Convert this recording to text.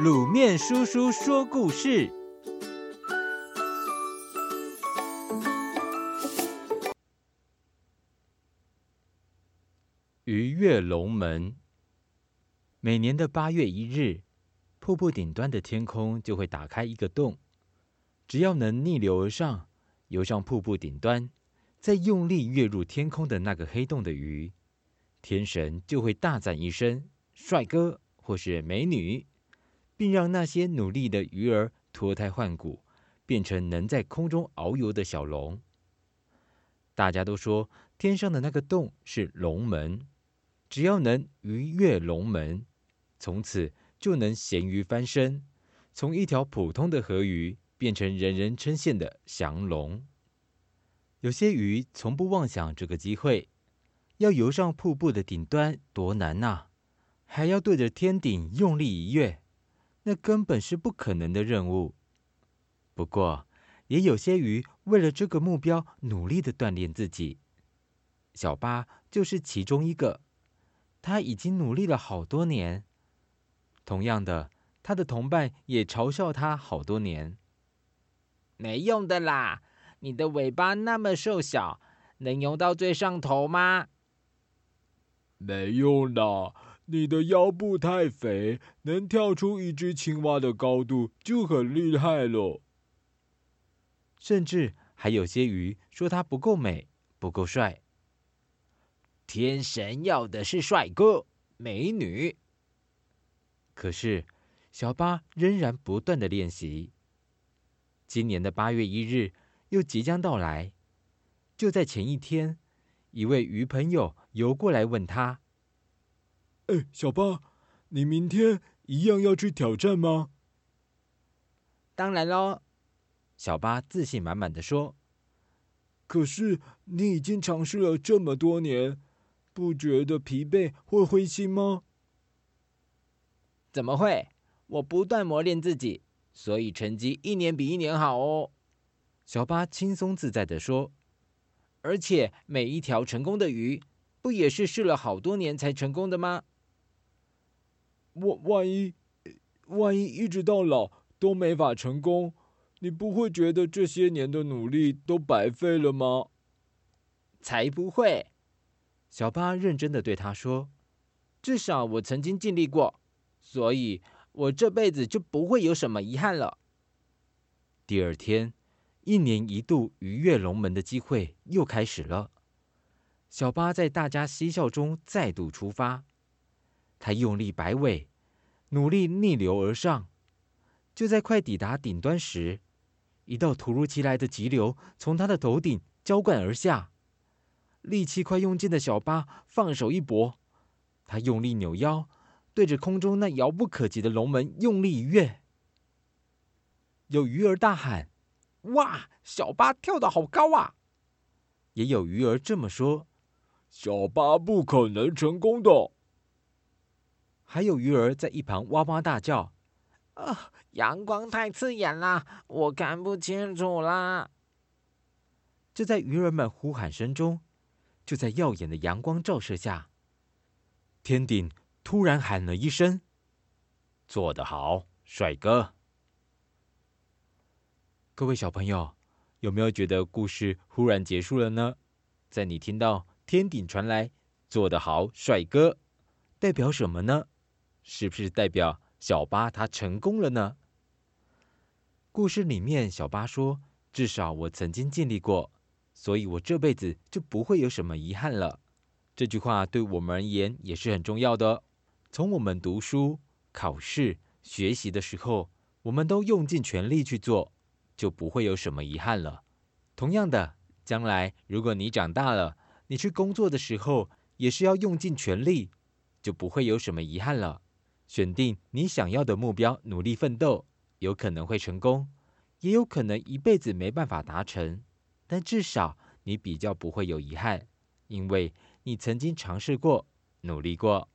卤面叔叔说故事：鱼跃龙门。每年的八月一日，瀑布顶端的天空就会打开一个洞，只要能逆流而上，游上瀑布顶端，再用力跃入天空的那个黑洞的鱼，天神就会大赞一声“帅哥”或是“美女”。并让那些努力的鱼儿脱胎换骨，变成能在空中遨游的小龙。大家都说，天上的那个洞是龙门，只要能鱼跃龙门，从此就能咸鱼翻身，从一条普通的河鱼变成人人称羡的降龙。有些鱼从不妄想这个机会，要游上瀑布的顶端多难呐、还要对着天顶用力一跃。那根本是不可能的任务。不过，也有些鱼为了这个目标努力地锻炼自己。小巴就是其中一个，他已经努力了好多年。同样的，他的同伴也嘲笑他好多年。没用的啦，你的尾巴那么瘦小，能游到最上头吗？没用的。你的腰部太肥，能跳出一只青蛙的高度就很厉害了。甚至还有些鱼说它不够美，不够帅。天神要的是帅哥美女。可是小巴仍然不断的练习。今年的八月一日又即将到来，就在前一天，一位鱼朋友游过来问他。哎，小巴，你明天一样要去挑战吗？当然喽，小巴自信满满的说。可是你已经尝试了这么多年，不觉得疲惫或灰心吗？怎么会？我不断磨练自己，所以成绩一年比一年好哦。小巴轻松自在的说。而且每一条成功的鱼，不也是试了好多年才成功的吗？万万一，万一一直到老都没法成功，你不会觉得这些年的努力都白费了吗？才不会！小巴认真的对他说：“至少我曾经尽力过，所以我这辈子就不会有什么遗憾了。”第二天，一年一度鱼跃龙门的机会又开始了。小巴在大家嬉笑中再度出发。他用力摆尾，努力逆流而上。就在快抵达顶端时，一道突如其来的急流从他的头顶浇灌而下。力气快用尽的小巴放手一搏，他用力扭腰，对着空中那遥不可及的龙门用力一跃。有鱼儿大喊：“哇，小巴跳得好高啊！”也有鱼儿这么说：“小巴不可能成功的。”还有鱼儿在一旁哇哇大叫：“啊，阳光太刺眼啦，我看不清楚啦！”就在鱼儿们呼喊声中，就在耀眼的阳光照射下，天顶突然喊了一声：“做得好，帅哥！”各位小朋友，有没有觉得故事忽然结束了呢？在你听到天顶传来“做得好，帅哥”，代表什么呢？是不是代表小巴他成功了呢？故事里面，小巴说：“至少我曾经尽力过，所以我这辈子就不会有什么遗憾了。”这句话对我们而言也是很重要的。从我们读书、考试、学习的时候，我们都用尽全力去做，就不会有什么遗憾了。同样的，将来如果你长大了，你去工作的时候，也是要用尽全力，就不会有什么遗憾了。选定你想要的目标，努力奋斗，有可能会成功，也有可能一辈子没办法达成。但至少你比较不会有遗憾，因为你曾经尝试过，努力过。